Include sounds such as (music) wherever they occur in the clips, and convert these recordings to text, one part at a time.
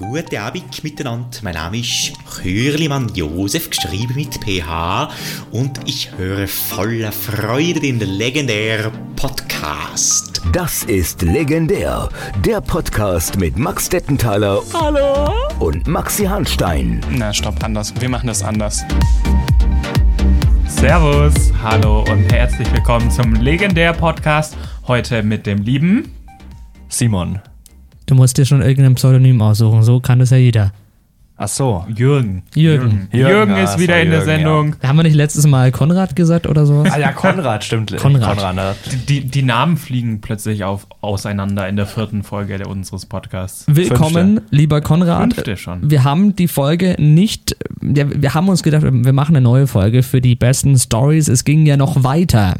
Guten Abend miteinander. Mein Name ist Chürlimann Josef, geschrieben mit PH. Und ich höre voller Freude den legendären Podcast. Das ist legendär. Der Podcast mit Max Dettenthaler. Hallo? Und Maxi Hanstein. Na, stopp, anders. Wir machen das anders. Servus, hallo und herzlich willkommen zum legendär Podcast. Heute mit dem lieben Simon. Du musst dir schon irgendein Pseudonym aussuchen, so kann das ja jeder. Ach so. Jürgen. Jürgen. Jürgen, Jürgen, ist wieder so in der Jürgen, Sendung. Haben wir nicht letztes Mal Konrad gesagt oder sowas? Ah ja, Konrad, stimmt. Konrad. Konrad ne? Die, die Namen fliegen plötzlich auf, auseinander in der vierten Folge der, unseres Podcasts. Willkommen, lieber Konrad. Fünfte schon. Wir haben die Folge nicht, ja, wir haben uns gedacht, wir machen eine neue Folge für die besten Stories. Es ging ja noch weiter.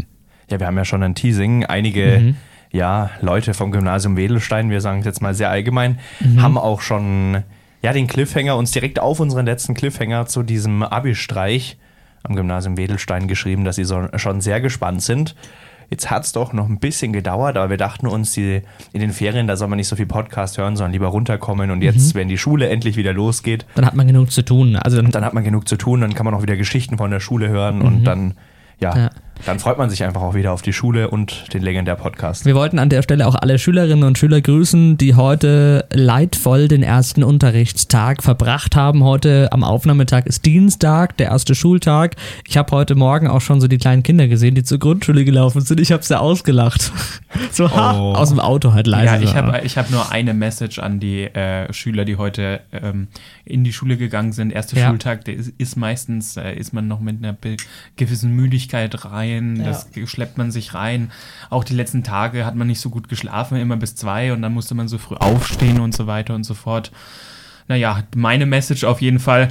Ja, wir haben ja schon ein Teasing. Einige ja, Leute vom Gymnasium Wedelstein, wir sagen es jetzt mal sehr allgemein, haben auch schon ja, den Cliffhanger uns direkt auf unseren letzten Cliffhanger zu diesem Abi-Streich am Gymnasium Wedelstein geschrieben, dass sie so, schon sehr gespannt sind. Jetzt hat es doch noch ein bisschen gedauert, aber wir dachten uns, die, in den Ferien, da soll man nicht so viel Podcast hören, sondern lieber runterkommen. Und jetzt, wenn die Schule endlich wieder losgeht, Dann hat man genug zu tun. Also dann, dann hat man genug zu tun, dann kann man auch wieder Geschichten von der Schule hören und dann, ja, Ja. Dann freut man sich einfach auch wieder auf die Schule und den legendär Podcast. wir wollten an der Stelle auch alle Schülerinnen und Schüler grüßen, die heute leidvoll den ersten Unterrichtstag verbracht haben. Heute am Aufnahmetag ist Dienstag, der erste Schultag. Ich habe heute Morgen auch schon so die kleinen Kinder gesehen, die zur Grundschule gelaufen sind. Ich habe sie ausgelacht. (laughs) So ha, Oh. aus dem Auto halt leise. Ja, ich habe ich hab nur eine Message an die äh, Schüler, die heute ähm, in die Schule gegangen sind. Erster Ja. Schultag, der ist, ist meistens, äh, ist man noch mit einer gewissen Müdigkeit rein, das schleppt man sich rein. Auch die letzten Tage hat man nicht so gut geschlafen, immer bis zwei und dann musste man so früh aufstehen und so weiter und so fort. Naja, meine Message auf jeden Fall,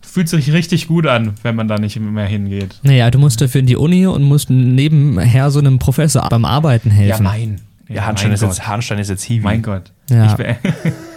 fühlt sich richtig gut an, wenn man da nicht mehr hingeht. Naja, du musst dafür in die Uni und musst nebenher so einem Professor beim Arbeiten helfen. mein. Ja, Hanstein mein ist, jetzt, Gott. Hanstein ist jetzt Hiwi. Mein Gott. Ja. Ich (laughs)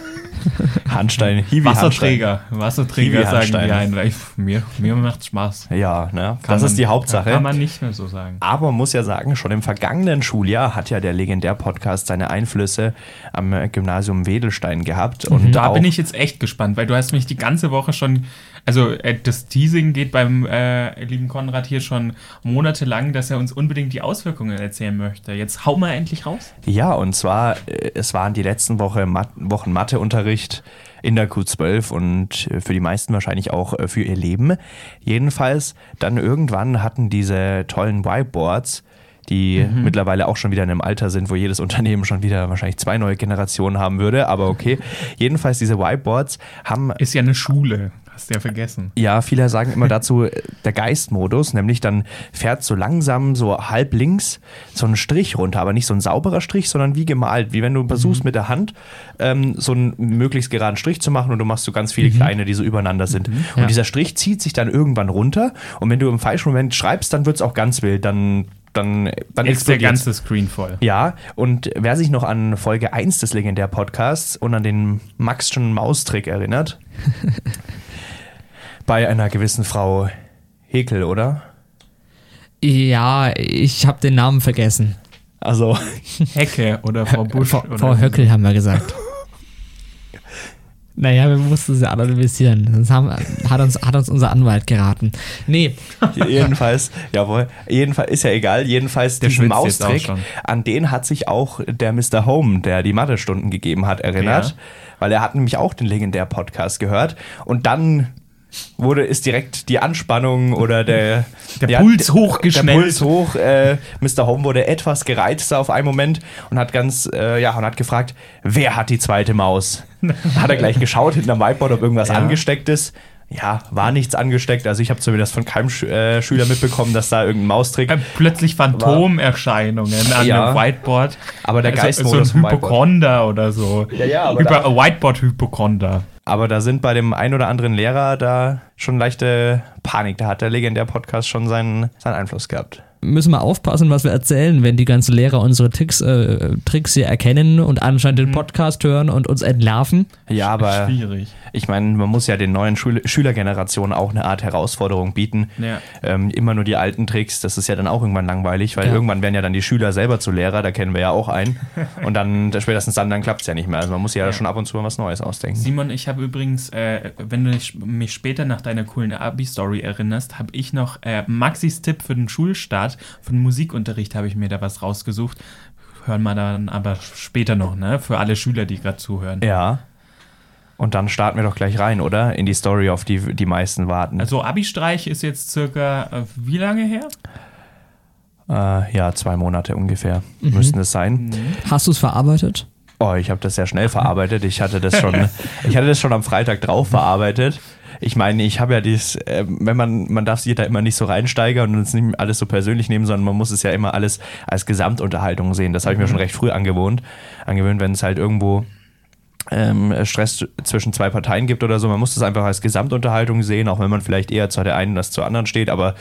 (laughs) bin, Hanstein, Hiwi Wasserträger. Wasserträger Hiwi sagen die ich- Mir, mir macht's Spaß. Ja, ne? Kann das man- ist die Hauptsache. Kann man nicht mehr so sagen. Aber man muss ja sagen, schon im vergangenen Schuljahr hat ja der Legendär-Podcast seine Einflüsse am Gymnasium Wedelstein gehabt. Und Mhm. Da bin ich jetzt echt gespannt, weil du hast mich die ganze Woche schon, also äh, das Teasing geht beim äh, lieben Konrad hier schon monatelang, dass er uns unbedingt die Auswirkungen erzählen möchte. Jetzt hau mal endlich raus. Ja, und zwar, äh, es waren die letzten Woche Mat Wochen Matheunterricht in der Q12 und äh, für die meisten wahrscheinlich auch für ihr Leben. Jedenfalls, dann irgendwann hatten diese tollen Whiteboards, die mittlerweile auch schon wieder in einem Alter sind, wo jedes (laughs) Unternehmen schon wieder wahrscheinlich zwei neue Generationen haben würde, aber okay. Jedenfalls, diese Whiteboards haben Ist ja eine Schule, hast du ja vergessen. ja, viele sagen immer dazu äh, der Geistmodus, nämlich dann fährt so langsam so halb links so ein Strich runter, aber nicht so ein sauberer Strich, sondern wie gemalt, wie wenn du versuchst mit der Hand ähm, so einen möglichst geraden Strich zu machen und du machst so ganz viele kleine, die so übereinander sind. Und Ja. dieser Strich zieht sich dann irgendwann runter und wenn du im falschen Moment schreibst, dann wird es auch ganz wild, dann dann dann Ist der ganze Screen voll. Ja, und wer sich noch an Folge 1 des Legendär-Podcasts und an den Maxschen Maustrick erinnert, (laughs) bei einer gewissen Frau Hekel, oder? Ja, ich habe den Namen vergessen. Also, (laughs) Hecke oder Frau Busch. Frau, oder Frau Höckel haben wir gesagt. (laughs) Naja, wir mussten sie analysieren. Das haben, hat, uns, hat uns unser Anwalt geraten. Nee, jedenfalls, jawohl, jedenfalls ist ja egal, jedenfalls Der diesen Maustrick, an den hat sich auch der Mr. Home, der die Mathestunden gegeben hat, erinnert, Ja. weil er hat nämlich auch den Legendär-Podcast gehört und dann wurde, ist direkt die Anspannung oder der, (laughs) Der Puls hochgeschnellt. Der Puls hoch. Äh, Mr. Home wurde etwas gereizter auf einen Moment und hat ganz, äh, ja, und hat gefragt, wer hat die zweite Maus? (laughs) hat er gleich geschaut hinterm Whiteboard, ob irgendwas Ja. angesteckt ist. Ja, war nichts angesteckt. Also ich habe zumindest von keinem Sch äh, Schüler mitbekommen, dass da irgendein Maustrick. Plötzlich Phantomerscheinungen an Ja. dem Whiteboard. Aber der Also Geistmodus So ein. Hypochonder oder so. Ja, ja, aber Whiteboard-Hypochonder. Aber da sind bei dem ein oder anderen Lehrer da schon leichte Panik. Da hat der Legendär-Podcast schon seinen, seinen Einfluss gehabt. Müssen wir aufpassen, was wir erzählen, wenn die ganzen Lehrer unsere Tricks, äh, Tricks hier erkennen und anscheinend den Podcast hören und uns entlarven. Ja, aber Schwierig. ich meine, man muss ja den neuen Schul Schülergenerationen auch eine Art Herausforderung bieten. Ja. Ähm, immer nur die alten Tricks, das ist ja dann auch irgendwann langweilig, weil Ja. irgendwann werden ja dann die Schüler selber zu Lehrer, da kennen wir ja auch einen. (laughs) Und dann, spätestens dann, dann klappt es ja nicht mehr. Also man muss ja, schon ab und zu mal was Neues ausdenken. Simon, ich habe übrigens, äh, wenn du mich später nach deiner coolen Abi-Story erinnerst, habe ich noch äh, Maxis Tipp für den Schulstart, für den Musikunterricht habe ich mir da was rausgesucht. Hören wir dann aber später noch, ne? Für alle Schüler, die gerade zuhören. Ja. Und dann starten wir doch gleich rein, oder? In die Story, auf die die meisten warten. Also Abi-Streich ist jetzt circa äh, wie lange her? äh, ja, zwei Monate ungefähr müssten es sein. Hast du es verarbeitet? Oh, ich habe das sehr schnell verarbeitet. Ich hatte das schon, (laughs) ich hatte das schon am Freitag drauf verarbeitet. Ich meine, ich habe ja dieses, äh, wenn man, man darf sich da immer nicht so reinsteigern und es nicht alles so persönlich nehmen, sondern man muss es ja immer alles als Gesamtunterhaltung sehen. Das habe ich mir schon recht früh angewohnt. Angewöhnt, wenn es halt irgendwo ähm, Stress zwischen zwei Parteien gibt oder so. Man muss das einfach als Gesamtunterhaltung sehen, auch wenn man vielleicht eher zu der einen als zur anderen steht, aber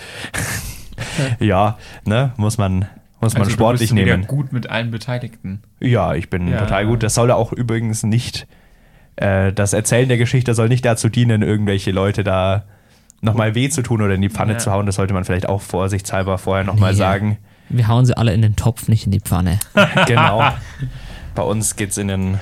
(laughs) ja, ne, muss man, muss man Also du sportlich bist wieder nehmen. gut mit allen Beteiligten. Ja, ich bin Ja. total gut. Das soll auch übrigens nicht, äh, das Erzählen der Geschichte soll nicht dazu dienen, irgendwelche Leute da nochmal weh zu tun oder in die Pfanne Ja. zu hauen. Das sollte man vielleicht auch vorsichtshalber vorher nochmal Nee. sagen. Wir hauen sie alle in den Topf, nicht in die Pfanne. (laughs) genau. Bei uns geht's in den,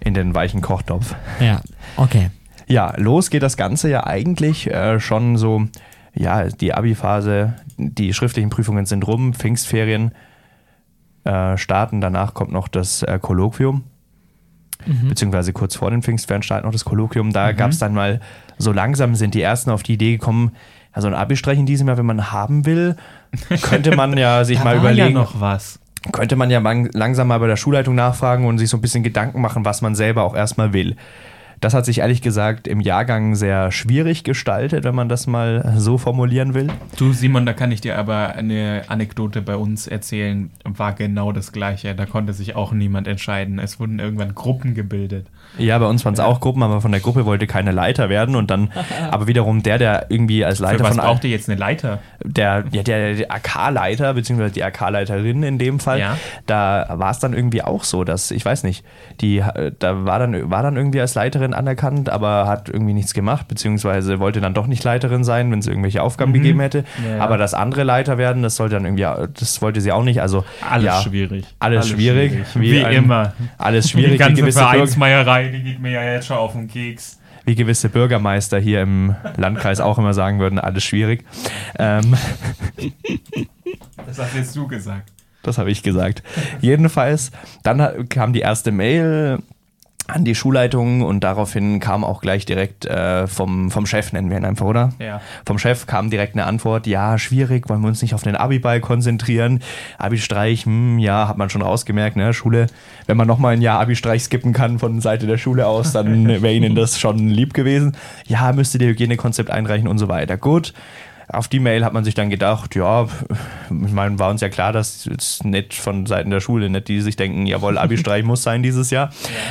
in den weichen Kochtopf. Ja, okay. Ja, los geht das Ganze ja eigentlich äh, schon so, ja, die Abi-Phase, die schriftlichen Prüfungen sind rum, Pfingstferien äh, starten, danach kommt noch das äh, Kolloquium, beziehungsweise kurz vor den Pfingstferien startet noch das Kolloquium. Da gab es dann mal, so langsam sind die Ersten auf die Idee gekommen, ja, so ein Abi-Streich in diesem Jahr, wenn man haben will, (laughs) könnte man ja sich mal überlegen, ja noch was. könnte man ja lang- langsam mal bei der Schulleitung nachfragen und sich so ein bisschen Gedanken machen, was man selber auch erstmal will. Das hat sich ehrlich gesagt im Jahrgang sehr schwierig gestaltet, wenn man das mal so formulieren will. Du, Simon, da kann ich dir aber eine Anekdote bei uns erzählen. War genau das Gleiche. Da konnte sich auch niemand entscheiden. Es wurden irgendwann Gruppen gebildet. Ja, bei uns waren es auch Gruppen, aber von der Gruppe wollte keiner Leiter werden und dann, (laughs) aber wiederum der, der irgendwie als Für Leiter was von braucht ihr jetzt eine Leiter? der, ja, der, der AK-Leiter, beziehungsweise die AK-Leiterin in dem Fall, Ja. da war es dann irgendwie auch so, dass, ich weiß nicht, die, äh, da war dann, war dann irgendwie als Leiterin anerkannt, aber hat irgendwie nichts gemacht, beziehungsweise wollte dann doch nicht Leiterin sein, wenn es irgendwelche Aufgaben gegeben hätte. Mhm. Ja. Aber das andere Leiter werden, das sollte dann irgendwie, das wollte sie auch nicht. Also Alles ja, schwierig. Alles, schwierig. Wie, ein- immer. Alles Die schwierig. Wie ganze Bürger, Vereinsmeierei, die geht mir ja jetzt schon auf den Keks. wie gewisse Bürgermeister hier im Landkreis auch immer sagen würden, alles schwierig. Ähm, Das hast jetzt du gesagt. Das habe ich gesagt. Jedenfalls, dann kam die erste Mail an die Schulleitung und daraufhin kam auch gleich direkt äh, vom, vom Chef, nennen wir ihn einfach, oder? Ja. Vom Chef kam direkt eine Antwort, ja, schwierig, wollen wir uns nicht auf den Abi-Ball konzentrieren. Abi-Streich, hm, ja, hat man schon rausgemerkt, ne, Schule, wenn man nochmal ein Jahr Abi-Streich skippen kann von Seite der Schule aus, dann (laughs) wäre ihnen das schon lieb gewesen. Ja, müsste ihr Hygienekonzept einreichen und so weiter. Gut. Auf die Mail hat man sich dann gedacht, ja, ich meine, war uns ja klar, dass es nicht von Seiten der Schule, nicht die sich denken, jawohl, Abi-Streich (laughs) muss sein dieses Jahr,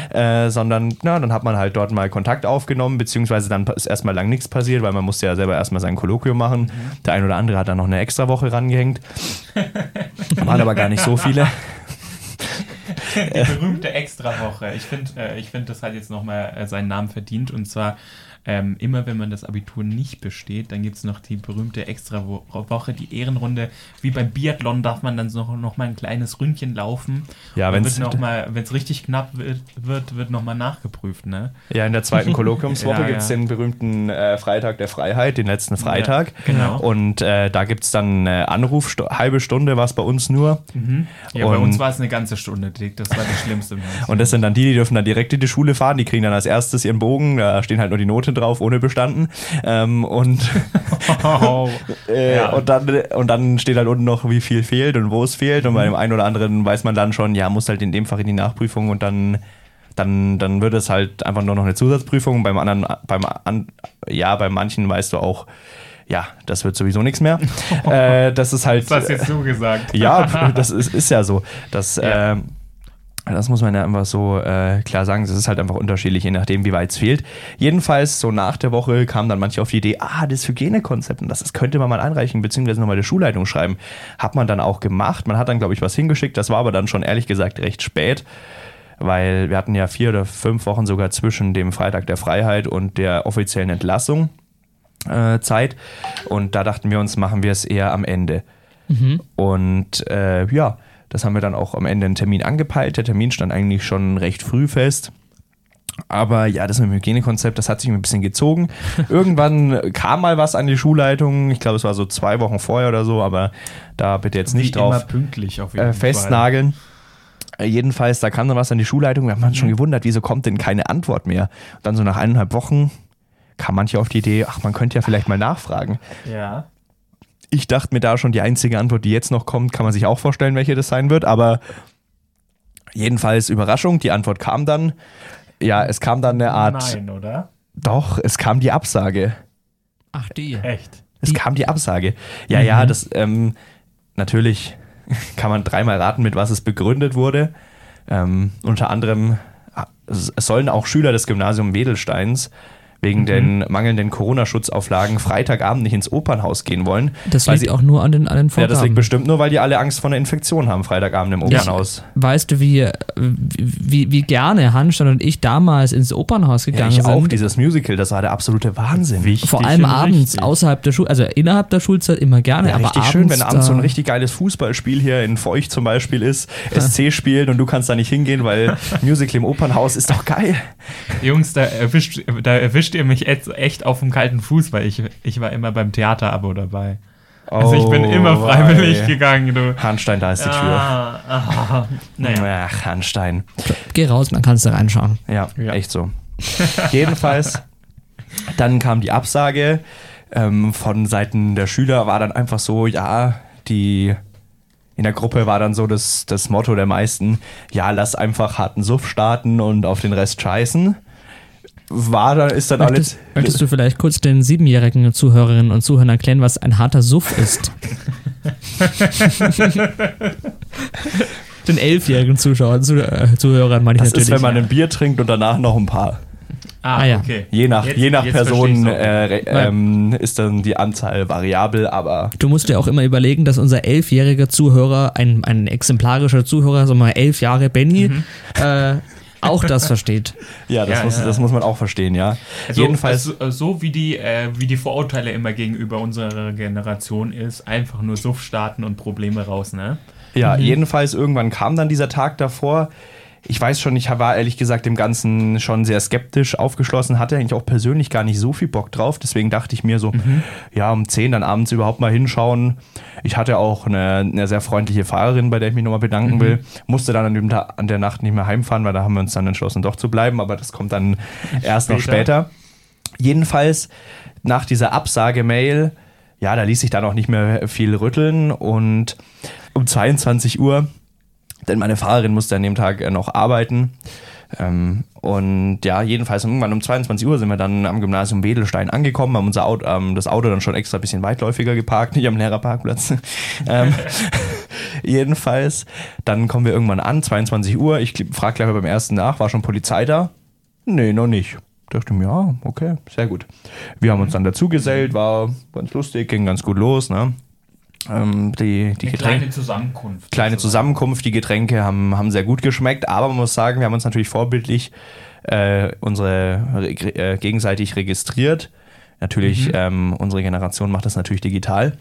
äh, sondern, na, dann hat man halt dort mal Kontakt aufgenommen, beziehungsweise dann ist erstmal lang nichts passiert, weil man musste ja selber erstmal sein Kolloquium machen. Der ein oder andere hat dann noch eine extra Woche rangehängt. (laughs) Waren aber gar nicht so viele. (laughs) Die berühmte Extrawoche. Ich finde, äh, ich find, das hat jetzt nochmal äh, seinen Namen verdient. Und zwar, ähm, immer wenn man das Abitur nicht besteht, dann gibt es noch die berühmte Extrawoche, die Ehrenrunde. Wie beim Biathlon darf man dann noch, noch mal ein kleines Ründchen laufen. Ja, wenn es richtig knapp wird, wird, wird nochmal nachgeprüft. Ne? Ja, in der zweiten (laughs) Kolloquiumswoche Ja, gibt es ja. den berühmten äh, Freitag der Freiheit, den letzten Freitag. genau. Und äh, da gibt es dann eine Anruf, halbe Stunde war es bei uns nur. Ja, bei Und- uns war es eine ganze Stunde dick. Das war das Schlimmste. Und das sind dann die, die dürfen dann direkt in die Schule fahren, die kriegen dann als erstes ihren Bogen, da stehen halt nur die Noten drauf, ohne bestanden. Ähm, und, oh. (laughs) äh, Ja. und, dann, und dann steht halt unten noch, wie viel fehlt und wo es fehlt. Und bei dem einen oder anderen weiß man dann schon, ja, muss halt in dem Fach in die Nachprüfung und dann, dann, dann wird es halt einfach nur noch eine Zusatzprüfung. Beim anderen, beim an, ja, bei manchen weißt du auch, ja, das wird sowieso nichts mehr. (laughs) äh, das ist halt. Das hast jetzt du gesagt. Ja, das ist, ist ja so. Das, Ja. ähm, Das muss man ja einfach so äh, klar sagen. Das ist halt einfach unterschiedlich, je nachdem, wie weit es fehlt. Jedenfalls, so nach der Woche kamen dann manche auf die Idee, ah, das Hygienekonzept, und das, das könnte man mal einreichen, beziehungsweise nochmal der Schulleitung schreiben. Hat man dann auch gemacht. Man hat dann, glaube ich, was hingeschickt. Das war aber dann schon ehrlich gesagt recht spät, weil wir hatten ja vier oder fünf Wochen sogar zwischen dem Freitag der Freiheit und der offiziellen Entlassung äh, Zeit. Und da dachten wir uns, machen wir es eher am Ende. Und äh, ja, das haben wir dann auch am Ende einen Termin angepeilt. Der Termin stand eigentlich schon recht früh fest. Aber ja, das mit dem Hygienekonzept, das hat sich ein bisschen gezogen. (laughs) Irgendwann kam mal was an die Schulleitung. Ich glaube, es war so zwei Wochen vorher oder so, aber da bitte jetzt nicht Wie immer drauf pünktlich auf jeden äh, Fall. festnageln. Äh, Jedenfalls, da kam dann was an die Schulleitung. Wir haben uns schon gewundert, wieso kommt denn keine Antwort mehr? Und dann so nach eineinhalb Wochen kam manche auf die Idee, ach, man könnte ja vielleicht mal nachfragen. Ja. Ich dachte mir da schon, die einzige Antwort, die jetzt noch kommt, kann man sich auch vorstellen, welche das sein wird. Aber jedenfalls Überraschung, die Antwort kam dann. Ja, es kam dann eine Art. Nein, oder? Doch, es kam die Absage. Ach, die. Echt? Es kam die Absage. Ja, ja, das ähm, natürlich (laughs) kann man dreimal raten, mit was es begründet wurde. Ähm, unter anderem ah, sollen auch Schüler des Gymnasiums Wedelsteins wegen den mangelnden Corona-Schutzauflagen Freitagabend nicht ins Opernhaus gehen wollen. Das weil liegt sie- auch nur an den, an den Ja, Vorgaben. das liegt bestimmt nur, weil die alle Angst vor einer Infektion haben, Freitagabend im Opernhaus. Weißt du, wie, wie, wie gerne Hanstein und ich damals ins Opernhaus Ja, gegangen ich sind? auch, dieses Musical, das war der absolute Wahnsinn. Wichtig Vor allem abends, richtig. außerhalb der Schule, also innerhalb der Schulzeit immer gerne, Ja, aber richtig abends, schön, wenn abends so ein richtig geiles Fußballspiel hier in Feucht zum Beispiel ist, SC spielt und du kannst da nicht hingehen, weil (laughs) Musical im Opernhaus ist doch geil. Jungs, da erwischt, da erwischt ihr mich jetzt echt auf dem kalten Fuß, weil ich, ich war immer beim Theaterabo dabei. Also ich bin Oh, immer freiwillig wei. gegangen, du. Hanstein, da ist die Tür. Ah, ah, (laughs) naja. Ach, Hanstein. Geh raus, man kann es da reinschauen. Ja, Ja. echt so. (laughs) Jedenfalls, dann kam die Absage ähm, von Seiten der Schüler, war dann einfach so, ja, die in der Gruppe war dann so das, das Motto der meisten, ja, lass einfach harten Suff starten und auf den Rest scheißen. War dann, ist dann Möchtest, alles. möchtest du vielleicht kurz den siebenjährigen Zuhörerinnen und Zuhörern erklären, was ein harter Suff ist? (laughs) den elfjährigen Zuschauern, Zu, äh, Zuhörern meine ich Das natürlich. ist, wenn man ein Bier trinkt und danach noch ein paar. Ah, Ah, ja. okay. Je nach, Jetzt- je nach Person äh, ähm, ist dann die Anzahl variabel, aber Du musst dir auch immer überlegen, dass unser elfjähriger Zuhörer, ein, ein exemplarischer Zuhörer, sagen wir mal elf Jahre Benny, Mhm. äh, auch das versteht. (laughs) ja, das, Ja, muss, ja. das muss man auch verstehen, ja. Also, Jedenfalls, also, so wie die, äh, wie die Vorurteile immer gegenüber unserer Generation ist, einfach nur Suff starten und Probleme raus, ne? Ja, jedenfalls irgendwann kam dann dieser Tag davor. Ich weiß schon, ich war ehrlich gesagt dem Ganzen schon sehr skeptisch aufgeschlossen, hatte eigentlich auch persönlich gar nicht so viel Bock drauf. Deswegen dachte ich mir so, ja, um 10 dann abends überhaupt mal hinschauen. Ich hatte auch eine, eine sehr freundliche Fahrerin, bei der ich mich nochmal bedanken will. Musste dann an, dem an der Nacht nicht mehr heimfahren, weil da haben wir uns dann entschlossen, doch zu bleiben. Aber das kommt dann erst noch Später. später. Jedenfalls nach dieser Absage-Mail, ja, da ließ sich dann auch nicht mehr viel rütteln und um 22 Uhr, denn meine Fahrerin musste an dem Tag äh, noch arbeiten. Ähm, und ja, jedenfalls irgendwann um 22 Uhr sind wir dann am Gymnasium Wedelstein angekommen, haben unser Auto, ähm, das Auto dann schon extra ein bisschen weitläufiger geparkt, nicht am Lehrerparkplatz. (laughs) ähm, (laughs) jedenfalls, dann kommen wir irgendwann an, 22 Uhr. Ich frage gleich beim ersten nach, war schon Polizei da? Nee, noch nicht. Dachte mir, ja, okay, sehr gut. Wir haben uns dann dazugesellt, war ganz lustig, ging ganz gut los, ne? Ähm, die, die Getränke kleine Zusammenkunft. kleine Zusammenkunft. Die Getränke haben, haben sehr gut geschmeckt, aber man muss sagen, wir haben uns natürlich vorbildlich äh, unsere reg- äh, gegenseitig registriert. Natürlich, ähm, unsere Generation macht das natürlich digital.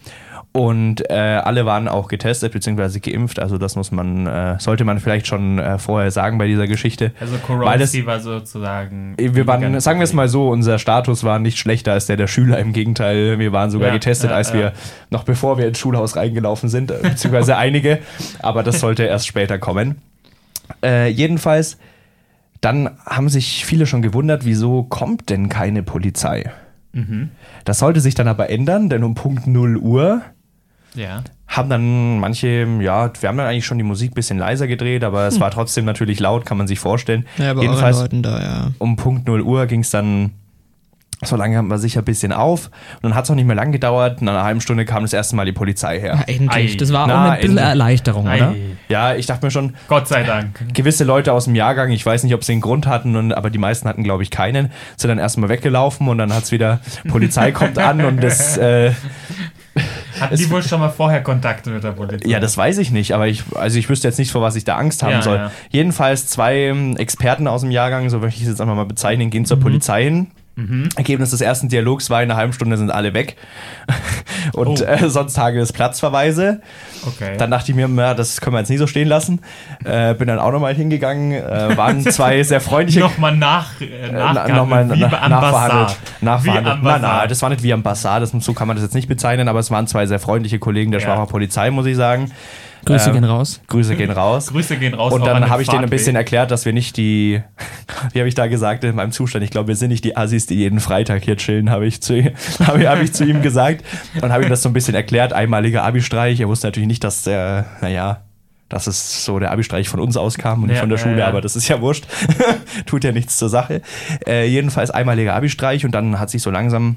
Und äh, alle waren auch getestet bzw. geimpft. Also das muss man, äh, sollte man vielleicht schon äh, vorher sagen bei dieser Geschichte. Also Koronski war sozusagen. Wir waren, sagen wir es mal so, unser Status war nicht schlechter als der der Schüler. Im Gegenteil, wir waren sogar Ja, getestet, ja, als ja. wir noch bevor wir ins Schulhaus reingelaufen sind, äh, beziehungsweise einige. Aber das sollte erst später kommen. Äh, jedenfalls, dann haben sich viele schon gewundert, wieso kommt denn keine Polizei? Mhm. Das sollte sich dann aber ändern, denn um Punkt 0 Uhr Ja. haben dann manche, ja, wir haben dann eigentlich schon die Musik ein bisschen leiser gedreht, aber es war trotzdem natürlich laut, kann man sich vorstellen. Jedenfalls Leuten da, ja. um Punkt 0 Uhr ging es dann So lange haben wir sicher ein bisschen auf. Und dann hat es auch nicht mehr lang gedauert. Nach einer halben Stunde kam das erste Mal die Polizei her. Ja, endlich. Ei. Das war Na, auch eine bisschen. Erleichterung, Ei. oder? Ja, ich dachte mir schon, Gott sei Dank. gewisse Leute aus dem Jahrgang, ich weiß nicht, ob sie einen Grund hatten, und, aber die meisten hatten, glaube ich, keinen, sind dann erstmal weggelaufen und dann hat es wieder, Polizei kommt an und das, äh, Hatten die wohl schon mal vorher Kontakt mit der Polizei? ja, das weiß ich nicht, aber ich, also ich wüsste jetzt nicht, vor was ich da Angst haben Ja, soll. ja. Jedenfalls zwei ähm, Experten aus dem Jahrgang, so möchte ich es jetzt einfach mal bezeichnen, gehen Mhm. zur Polizei hin. Ergebnis des ersten Dialogs war, in einer halben Stunde sind alle weg. Und Oh. äh, sonst Tage es Platzverweise. Okay. Dann dachte ich mir, na, das können wir jetzt nicht so stehen lassen. Äh, bin dann auch nochmal hingegangen. Äh, waren (laughs) zwei sehr freundliche. nochmal nach, äh, äh, nochmal wie na- nachverhandelt. Nachverhandelt. Nein, Bazar. nein, das war nicht wie am Bazar, das, so kann man das jetzt nicht bezeichnen, aber es waren zwei sehr freundliche Kollegen der Ja. Schwacher Polizei, muss ich sagen. Grüße Ähm, gehen raus. Grüße gehen raus. Grüße gehen raus. Und dann habe ich denen ein bisschen erklärt, dass wir nicht die, (laughs) wie habe ich da gesagt in meinem Zustand, ich glaube, wir sind nicht die Assis, die jeden Freitag hier chillen, habe ich, zu, (laughs) habe, ich- zu ihm gesagt. Und habe ihm das so ein bisschen erklärt, einmaliger Abi-Streich. Er wusste natürlich nicht, dass der, naja, dass es so der Abi-Streich von uns auskam und nicht Ja, von der ja, Schule, ja. aber das ist ja wurscht. (laughs) Tut ja nichts zur Sache. Äh, jedenfalls einmaliger Abi-Streich und dann hat sich so langsam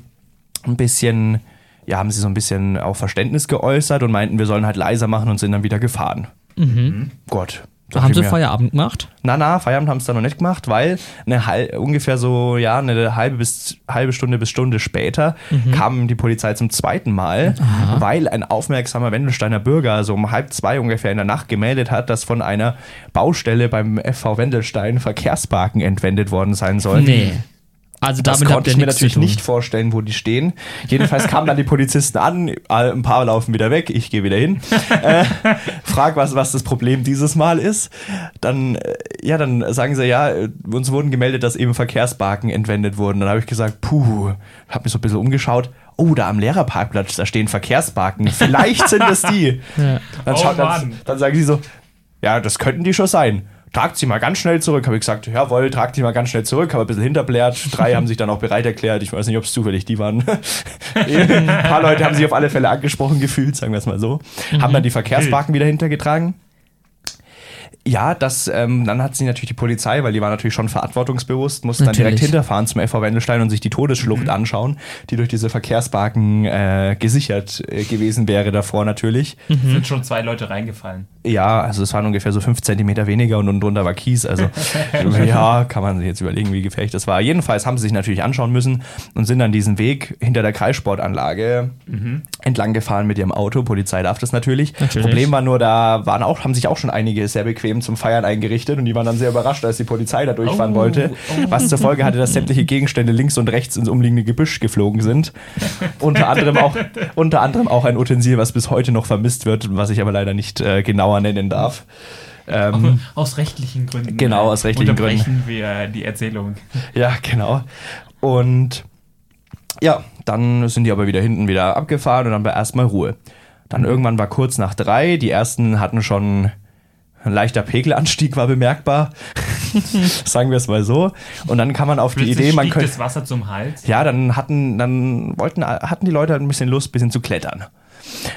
ein bisschen, ja, haben sie so ein bisschen auch Verständnis geäußert und meinten, wir sollen halt leiser machen und sind dann wieder gefahren. Gott. dachte Haben ich sie mir. Feierabend gemacht? Na, na, Feierabend haben es dann noch nicht gemacht, weil eine hal ungefähr so, ja, eine halbe bis halbe Stunde bis Stunde später kam die Polizei zum zweiten Mal, weil ein aufmerksamer Wendelsteiner Bürger so um halb zwei ungefähr in der Nacht gemeldet hat, dass von einer Baustelle beim FV Wendelstein Verkehrsparken entwendet worden sein sollen. Nee. Also Das damit habt konnte ich mir natürlich nicht vorstellen, wo die stehen. Jedenfalls kamen dann die Polizisten an, ein paar laufen wieder weg, ich gehe wieder hin, (laughs) äh, frag, was, was das Problem dieses Mal ist. Dann, äh, ja, dann sagen sie, ja, äh, uns wurden gemeldet, dass eben Verkehrsbarken entwendet wurden. Dann habe ich gesagt, puh, habe mich so ein bisschen umgeschaut. Oh, da am Lehrerparkplatz, da stehen Verkehrsbarken. Vielleicht sind es die. (laughs) Ja. Dann, Oh, schaut, dann, dann sagen sie so, ja, das könnten die schon sein. Tragt sie mal ganz schnell zurück. Habe ich gesagt, jawohl, tragt die mal ganz schnell zurück. Habe ein bisschen hinterblärt. Drei haben sich dann auch bereit erklärt. Ich weiß nicht, ob es zufällig die waren. (laughs) ein paar Leute haben sich auf alle Fälle angesprochen gefühlt, sagen wir es mal so. Haben dann die Verkehrsbarken wieder hintergetragen. Ja, das, ähm, dann hat sich natürlich die Polizei, weil die war natürlich schon verantwortungsbewusst, musste dann direkt hinterfahren zum FV Wendelstein und sich die Todesschlucht anschauen, die durch diese Verkehrsbarken äh, gesichert äh, gewesen wäre davor natürlich. Sind schon zwei Leute reingefallen. Ja, also es waren ungefähr so fünf Zentimeter weniger und unten drunter war Kies. Also (laughs) ja, kann man sich jetzt überlegen, wie gefährlich das war. Jedenfalls haben sie sich natürlich anschauen müssen und sind dann diesen Weg hinter der Kreissportanlage entlang gefahren mit ihrem Auto. Polizei darf das natürlich. Natürlich. Problem war nur, da waren auch, haben sich auch schon einige sehr bequem zum Feiern eingerichtet und die waren dann sehr überrascht, als die Polizei da durchfahren Oh, wollte. Was zur Folge hatte, dass sämtliche Gegenstände links und rechts ins umliegende Gebüsch geflogen sind. unter, anderem auch, unter anderem auch ein Utensil, was bis heute noch vermisst wird, was ich aber leider nicht äh, genauer nennen darf. Ähm, Aus rechtlichen Gründen. Genau, aus rechtlichen unterbrechen wir die Erzählung. ja, genau. Und ja, dann sind die aber wieder hinten wieder abgefahren und dann war erstmal Ruhe. Dann irgendwann war kurz nach drei, die ersten hatten schon ein leichter Pegelanstieg war bemerkbar. (laughs) Sagen wir es mal so. Und dann kann man auf die Plötzlich Idee, man könnte. das Wasser zum Hals. Ja, dann hatten, dann wollten, hatten die Leute ein bisschen Lust, ein bisschen zu klettern.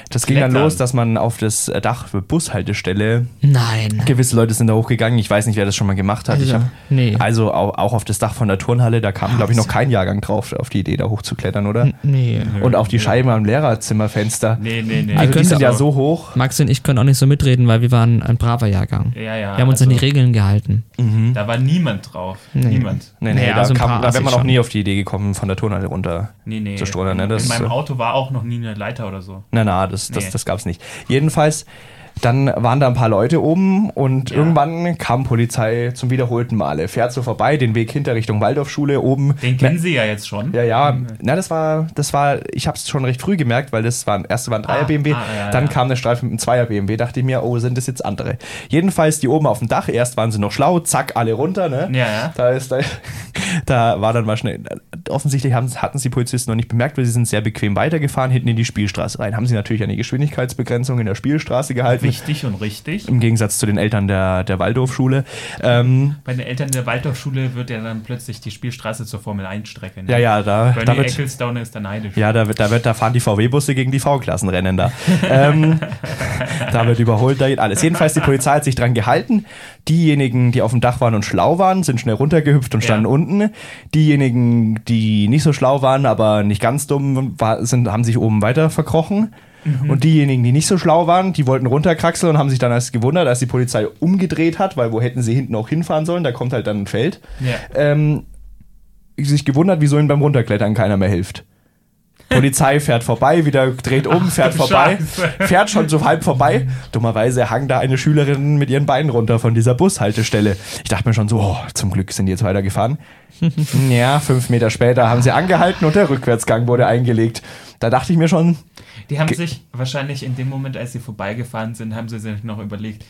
Das ging dann Klettern. los, dass man auf das Dach für Bushaltestelle Nein. Gewisse Leute sind da hochgegangen. Ich weiß nicht, wer das schon mal gemacht hat. Ich Also, hab, nee. also auch, auch auf das Dach von der Turnhalle, da kam, glaube ich, noch kein Jahrgang drauf, auf die Idee, da hochzuklettern, oder? Nee. Und auf die Scheiben am Lehrerzimmerfenster. Nee, nee, nee. Also die sind ja so hoch. Max und ich können auch nicht so mitreden, weil wir waren ein braver Jahrgang. ja, ja. Wir haben uns also, an die Regeln gehalten. Da war niemand drauf. Nee. Niemand. Nee, nee, Naja, da, so ein kam, da wäre man schon. nie auf die Idee gekommen, von der Turnhalle runter Nee, nee. zu strudeln. Ne? in, meinem Auto war auch noch nie eine Leiter oder so. Na, na, das, das, Nee. das gab's nicht. Jedenfalls, dann waren da ein paar Leute oben und Ja. irgendwann kam Polizei zum wiederholten Male. Fährt so vorbei, den Weg hinter Richtung Waldorfschule oben. Den kennen sie ja jetzt schon. Ja, ja. Na, das war, das war, ich habe es schon recht früh gemerkt, weil das war, erste war ein Dreier Ah, BMW, ah, ja, dann ja. kam der Streifen mit einem Zweier BMW, dachte ich mir, oh, sind das jetzt andere? Jedenfalls die oben auf dem Dach, erst waren sie noch schlau, zack, alle runter, ne? Ja, ja. Da ist, da, (laughs) da war dann mal schnell, offensichtlich haben, hatten es die Polizisten noch nicht bemerkt, weil sie sind sehr bequem weitergefahren, hinten in die Spielstraße rein. Haben sie natürlich eine Geschwindigkeitsbegrenzung in der Spielstraße gehalten. Wichtig und richtig. Im Gegensatz zu den Eltern der, der Waldorfschule. Ähm, Bei den Eltern der Waldorfschule wird ja dann plötzlich die Spielstraße zur Formel 1 Strecke. Ne? ja, ja, da, Bernie da wird, Ecclestone ist da neidisch. ja, da, wird, da, wird, da fahren die VW-Busse gegen die V-Klassenrennen da. (laughs) ähm, da wird überholt, da geht alles. Jedenfalls, die Polizei hat sich dran gehalten. Diejenigen, die auf dem Dach waren und schlau waren, sind schnell runtergehüpft und standen Ja. unten. Diejenigen, die nicht so schlau waren, aber nicht ganz dumm, war, sind, haben sich oben weiter verkrochen. Und diejenigen, die nicht so schlau waren, die wollten runterkraxeln und haben sich dann erst gewundert, als die Polizei umgedreht hat, weil wo hätten sie hinten auch hinfahren sollen? Da kommt halt dann ein Feld. Ja. Ähm, sich gewundert, wieso ihnen beim Runterklettern keiner mehr hilft. Polizei fährt vorbei, wieder dreht um, fährt vorbei, Scheiße. fährt schon so halb vorbei. Dummerweise hang da eine Schülerin mit ihren Beinen runter von dieser Bushaltestelle. Ich dachte mir schon so, oh, zum Glück sind die jetzt weitergefahren. (laughs) ja, fünf Meter später haben sie angehalten und der Rückwärtsgang wurde eingelegt. Da dachte ich mir schon, Die haben sich wahrscheinlich in dem Moment, als sie vorbeigefahren sind, haben sie sich noch überlegt,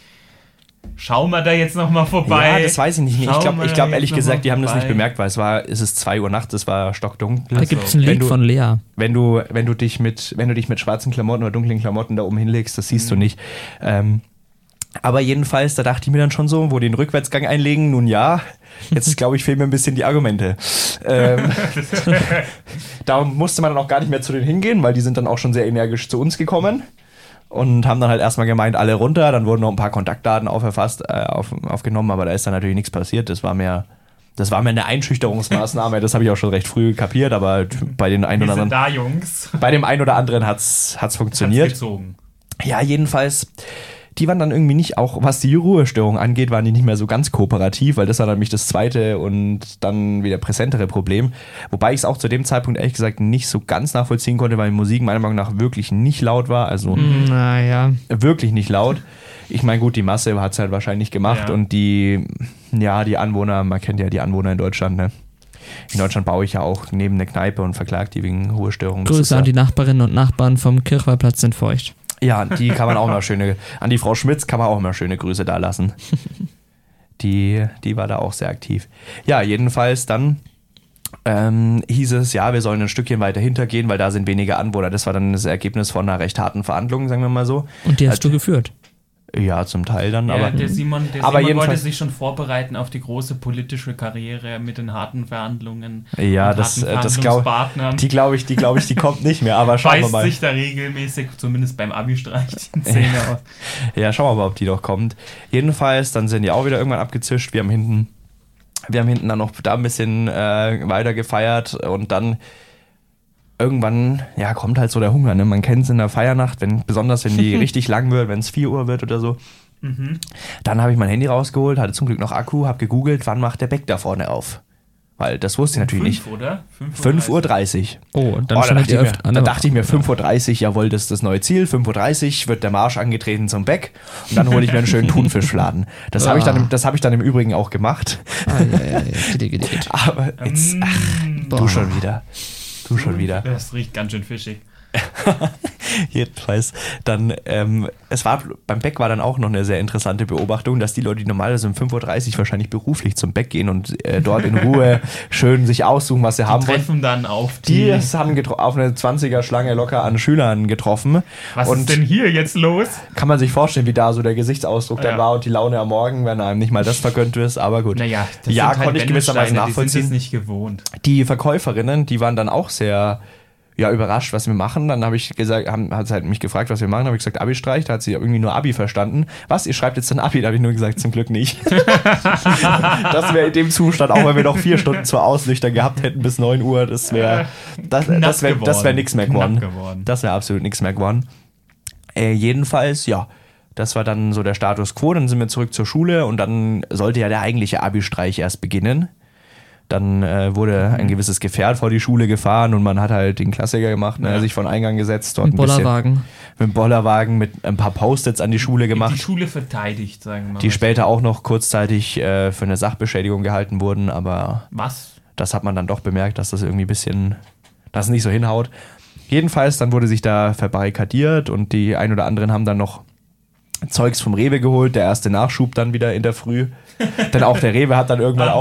schauen wir da jetzt noch mal vorbei. ja, das weiß ich nicht. Ich Schauen glaube ich glaub, ehrlich mal gesagt, die haben das nicht vorbei. bemerkt, weil es war, es ist zwei Uhr nachts, es war stockdunkel. Da gibt es ein Lied von Lea. wenn du, wenn du dich mit, wenn du dich mit schwarzen Klamotten oder dunklen Klamotten da oben hinlegst, das siehst du nicht. Ähm, aber jedenfalls, da dachte ich mir dann schon so, wo den Rückwärtsgang einlegen, nun ja, jetzt glaube ich, fehlen mir ein bisschen die Argumente. Ähm, (laughs) (laughs) da musste man dann auch gar nicht mehr zu denen hingehen, weil die sind dann auch schon sehr energisch zu uns gekommen und haben dann halt erstmal gemeint, alle runter, dann wurden noch ein paar Kontaktdaten auferfasst, äh, auf, aufgenommen, aber da ist dann natürlich nichts passiert. Das war mehr, das war mehr eine Einschüchterungsmaßnahme, das habe ich auch schon recht früh kapiert, aber bei den ein oder anderen da, Jungs. bei dem einen oder anderen hat's, hat's Hat's funktioniert. gezogen. Ja, jedenfalls, die waren dann irgendwie nicht, auch was die Ruhestörung angeht, waren die nicht mehr so ganz kooperativ, weil das war dann nämlich das zweite und dann wieder präsentere Problem. Wobei ich es auch zu dem Zeitpunkt ehrlich gesagt nicht so ganz nachvollziehen konnte, weil die Musik meiner Meinung nach wirklich nicht laut war. Also Naja. wirklich nicht laut. Ich meine, gut, die Masse hat es halt wahrscheinlich gemacht Ja. und die, ja, die Anwohner, man kennt ja die Anwohner in Deutschland, ne? In Deutschland baue ich ja auch neben eine Kneipe und verklagt die wegen Ruhestörungen. Grüße an die Nachbarinnen und Nachbarn vom Kirchweihplatz sind feucht. Ja, die kann man auch mal schöne, an die Frau Schmitz kann man auch mal schöne Grüße da lassen. Die, die war da auch sehr aktiv. Ja, jedenfalls dann ähm, hieß es, ja, wir sollen ein Stückchen weiter hintergehen, weil da sind weniger Anwohner. Das war dann das Ergebnis von einer recht harten Verhandlung, sagen wir mal so. Und die hast Also- du geführt. Ja, zum Teil dann, Ja, aber der Simon, der aber Simon wollte sich schon vorbereiten auf die große politische Karriere mit den harten Verhandlungen. ja, das, äh, das glaube die glaube ich, die glaube ich, die kommt nicht mehr, aber schauen wir mal. sich da regelmäßig, zumindest beim Abi-Streich, die Zähne aus. Ja, schauen wir mal, ob die noch kommt. Jedenfalls, dann sind die auch wieder irgendwann abgezischt. Wir haben hinten, wir haben hinten dann noch da ein bisschen äh, weiter gefeiert und dann irgendwann, ja, kommt halt so der Hunger. Ne? Man kennt es in der Feiernacht, wenn, besonders wenn die (laughs) richtig lang wird, wenn es 4 Uhr wird oder so. Dann habe ich mein Handy rausgeholt, hatte zum Glück noch Akku, habe gegoogelt, wann macht der Beck da vorne auf. Weil das wusste ich natürlich Fünf, oder? nicht. 5.30 Uhr. Oh, und dann Oh, da, stand dachte ich mir, öfter an da der- dachte ich mir 5.30 Uhr, jawohl, das ist das neue Ziel. 5.30 Uhr wird der Marsch angetreten zum Beck und dann hole ich mir einen schönen Thunfischfladen. Das habe ich, dann das hab ich dann im Übrigen auch gemacht. Ah, ja, ja, ja. Aber jetzt, ach, du schon wieder. Du schon wieder. Das riecht ganz schön fischig. (laughs) Jedenfalls, dann, ähm, es war, beim Beck war dann auch noch eine sehr interessante Beobachtung, dass die Leute, die normalerweise um 5.30 Uhr wahrscheinlich beruflich zum Beck gehen und äh, dort in Ruhe (laughs) schön sich aussuchen, was sie haben wollen. Treffen dann auf Die die. haben auf eine 20er-Schlange locker an Schülern getroffen. Was und ist denn hier jetzt los? kann man sich vorstellen, wie da so der Gesichtsausdruck dann Ja. war und die Laune am Morgen, wenn einem nicht mal das vergönnt ist, aber gut. Naja, das ja, halt konnte ich gewissermaßen Wendelsteine, Die sind nachvollziehen. es nicht gewohnt. Die Verkäuferinnen, die waren dann auch sehr ja, überrascht, was wir machen. Dann habe ich gesagt, haben, hat sie halt mich gefragt, was wir machen. habe ich gesagt, Abi-Streich. Da hat sie irgendwie nur Abi verstanden. Was, ihr schreibt jetzt ein Abi? Da habe ich nur gesagt, zum Glück nicht. (laughs) das wäre in dem Zustand, auch wenn wir noch vier Stunden zur Auslüchter gehabt hätten bis 9 Uhr, das wäre das, Knapp das wäre das wär geworden. nichts mehr geworden. geworden. Das wäre absolut nichts mehr geworden. Äh, jedenfalls, ja, das war dann so der Status quo. Dann sind wir zurück zur Schule und dann sollte ja der eigentliche Abi-Streich erst beginnen. Dann äh, wurde Mhm. ein gewisses Gefährt vor die Schule gefahren und man hat halt den Klassiker gemacht, ne, Ja. sich von Eingang gesetzt, dort bisschen Bollerwagen. mit dem Bollerwagen mit ein paar Post-its an die Schule Die gemacht, Schule verteidigt, sagen wir mal. die später auch noch kurzzeitig äh, für eine Sachbeschädigung gehalten wurden, aber Was? das hat man dann doch bemerkt, dass das irgendwie ein bisschen, dass es nicht so hinhaut. Jedenfalls, dann wurde sich da verbarrikadiert und die ein oder anderen haben dann noch Zeugs vom Rewe geholt, der erste Nachschub dann wieder in der Früh. (laughs) Denn auch der Rewe hat dann irgendwann Ach,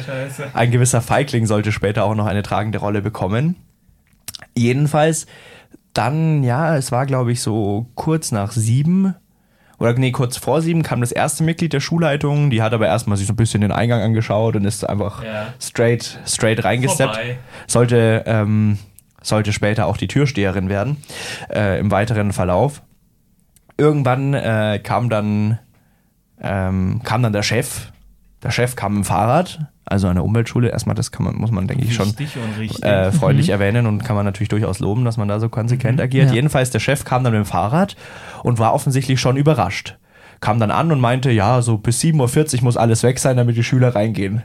Scheiße. Ein gewisser Feigling sollte später auch noch eine tragende Rolle bekommen. Jedenfalls, dann, ja, es war, glaube ich, so kurz nach sieben, oder nee, kurz vor sieben kam das erste Mitglied der Schulleitung, die hat aber erstmal sich so ein bisschen den Eingang angeschaut und ist einfach Ja. straight, straight reingesteppt. Vorbei. Sollte, ähm, sollte später auch die Türsteherin werden, äh, im weiteren Verlauf. Irgendwann äh, kam dann ähm, kam dann der Chef. Der Chef kam im Fahrrad, also an der Umweltschule. Erstmal, das man, muss man, denke ich, schon äh, freundlich erwähnen und kann man natürlich durchaus loben, dass man da so konsequent agiert. Ja. Jedenfalls, der Chef kam dann mit dem Fahrrad und war offensichtlich schon überrascht. Kam dann an und meinte, ja, so bis 7.40 Uhr muss alles weg sein, damit die Schüler reingehen.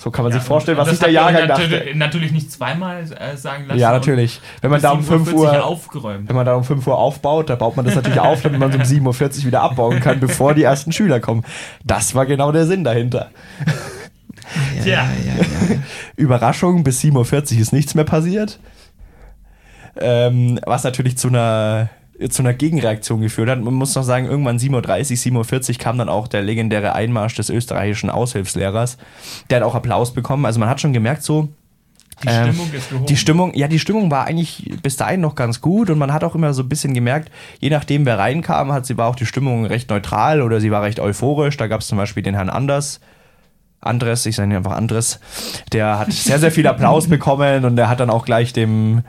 So kann man sich vorstellen, was sich der Jahrgang natür- dachte. Natürlich nicht zweimal äh, sagen lassen. Ja, natürlich. Wenn man da um 5 7:40 Uhr aufgeräumt. wenn man da um 5 Uhr aufbaut, da baut man das natürlich auf, damit man so um 7.40 Uhr wieder abbauen kann, bevor die ersten Schüler kommen. Das war genau der Sinn dahinter. Tja, Überraschung, bis 7.40 Uhr ist nichts mehr passiert. Ähm, was natürlich zu einer, zu einer Gegenreaktion geführt hat. Man muss noch sagen, irgendwann 7.30 Uhr, 7.40 Uhr kam dann auch der legendäre Einmarsch des österreichischen Aushilfslehrers. Der hat auch Applaus bekommen. Also man hat schon gemerkt, so, die Ähm, Stimmung ist gehoben. die Stimmung, ja, die Stimmung war eigentlich bis dahin noch ganz gut und man hat auch immer so ein bisschen gemerkt, je nachdem wer reinkam, hat sie war auch die Stimmung recht neutral oder sie war recht euphorisch. Da gab es zum Beispiel den Herrn Anders. Andres, ich sage ihn einfach Andres, der hat sehr, sehr viel Applaus (laughs) bekommen und der hat dann auch gleich dem,